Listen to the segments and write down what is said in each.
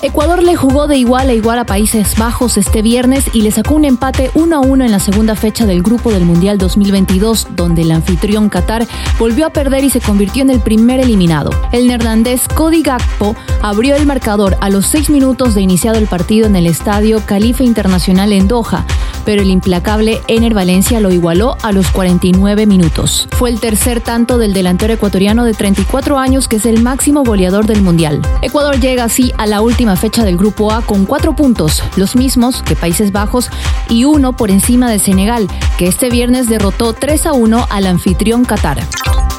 Ecuador le jugó de igual a igual a Países Bajos este viernes y le sacó un empate 1 a 1 en la segunda fecha del grupo del Mundial 2022, donde el anfitrión Qatar volvió a perder y se convirtió en el primer eliminado. El neerlandés Cody Gakpo abrió el marcador a los seis minutos de iniciado el partido en el estadio Califa Internacional en Doha, pero el implacable Ener Valencia lo igualó a los 49 minutos. Fue el tercer tanto del delantero ecuatoriano de 34 años que es el máximo goleador del Mundial. Ecuador llega así a la última fecha del Grupo A con cuatro puntos, los mismos que Países Bajos y uno por encima de Senegal, que este viernes derrotó 3 a 1 al anfitrión Qatar.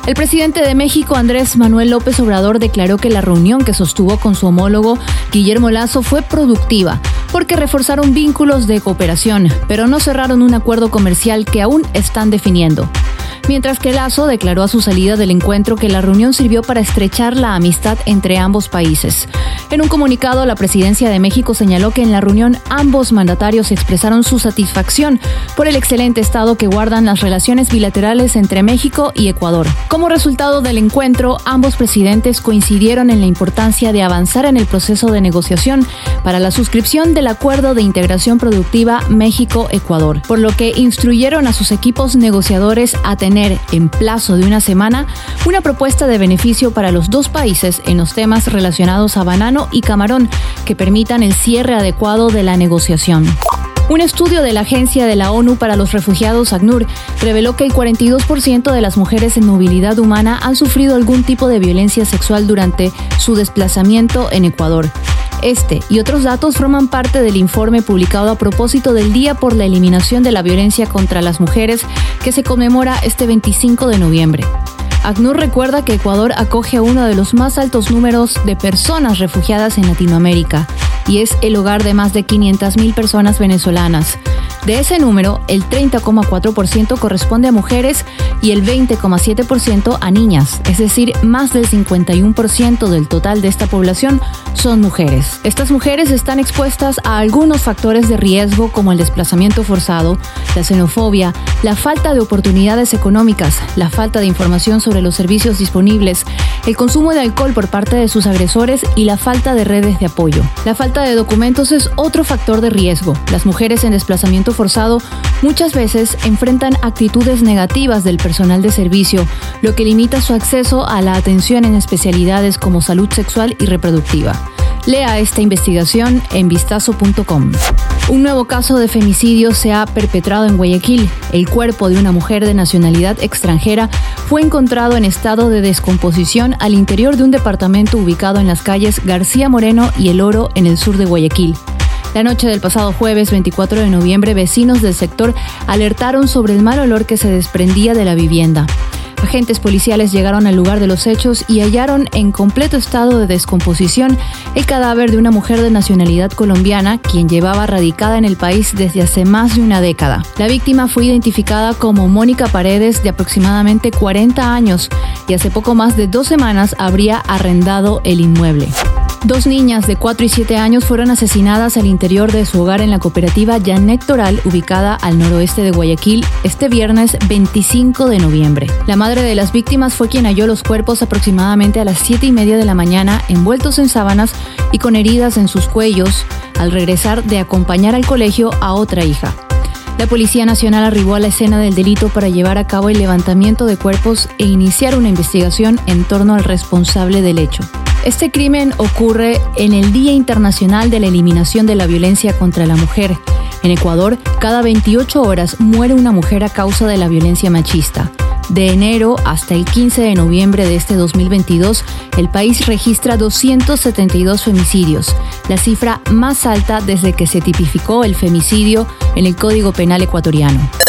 El presidente de México, Andrés Manuel López Obrador, declaró que la reunión que sostuvo con su homólogo Guillermo Lazo fue productiva, porque reforzaron vínculos de cooperación, pero no cerraron un acuerdo comercial que aún están definiendo mientras que Lazo declaró a su salida del encuentro que la reunión sirvió para estrechar la amistad entre ambos países. En un comunicado, la presidencia de México señaló que en la reunión ambos mandatarios expresaron su satisfacción por el excelente estado que guardan las relaciones bilaterales entre México y Ecuador. Como resultado del encuentro, ambos presidentes coincidieron en la importancia de avanzar en el proceso de negociación para la suscripción del Acuerdo de Integración Productiva México-Ecuador, por lo que instruyeron a sus equipos negociadores a tener en plazo de una semana una propuesta de beneficio para los dos países en los temas relacionados a banano y camarón que permitan el cierre adecuado de la negociación. Un estudio de la Agencia de la ONU para los Refugiados, ACNUR, reveló que el 42% de las mujeres en movilidad humana han sufrido algún tipo de violencia sexual durante su desplazamiento en Ecuador. Este y otros datos forman parte del informe publicado a propósito del Día por la Eliminación de la Violencia contra las Mujeres que se conmemora este 25 de noviembre. ACNUR recuerda que Ecuador acoge a uno de los más altos números de personas refugiadas en Latinoamérica y es el hogar de más de 500.000 personas venezolanas. De ese número, el 30,4% corresponde a mujeres y el 20,7% a niñas, es decir, más del 51% del total de esta población son mujeres. Estas mujeres están expuestas a algunos factores de riesgo como el desplazamiento forzado, la xenofobia, la falta de oportunidades económicas, la falta de información sobre los servicios disponibles, el consumo de alcohol por parte de sus agresores y la falta de redes de apoyo. La falta de documentos es otro factor de riesgo. Las mujeres en desplazamiento forzado muchas veces enfrentan actitudes negativas del personal de servicio, lo que limita su acceso a la atención en especialidades como salud sexual y reproductiva. Lea esta investigación en vistazo.com. Un nuevo caso de femicidio se ha perpetrado en Guayaquil. El cuerpo de una mujer de nacionalidad extranjera fue encontrado en estado de descomposición al interior de un departamento ubicado en las calles García Moreno y El Oro en el sur de Guayaquil. La noche del pasado jueves 24 de noviembre, vecinos del sector alertaron sobre el mal olor que se desprendía de la vivienda. Agentes policiales llegaron al lugar de los hechos y hallaron en completo estado de descomposición el cadáver de una mujer de nacionalidad colombiana, quien llevaba radicada en el país desde hace más de una década. La víctima fue identificada como Mónica Paredes, de aproximadamente 40 años, y hace poco más de dos semanas habría arrendado el inmueble. Dos niñas de 4 y 7 años fueron asesinadas al interior de su hogar en la cooperativa Janet Toral, ubicada al noroeste de Guayaquil, este viernes 25 de noviembre. La madre de las víctimas fue quien halló los cuerpos aproximadamente a las 7 y media de la mañana, envueltos en sábanas y con heridas en sus cuellos, al regresar de acompañar al colegio a otra hija. La Policía Nacional arribó a la escena del delito para llevar a cabo el levantamiento de cuerpos e iniciar una investigación en torno al responsable del hecho. Este crimen ocurre en el Día Internacional de la Eliminación de la Violencia contra la Mujer. En Ecuador, cada 28 horas muere una mujer a causa de la violencia machista. De enero hasta el 15 de noviembre de este 2022, el país registra 272 femicidios, la cifra más alta desde que se tipificó el femicidio en el Código Penal ecuatoriano.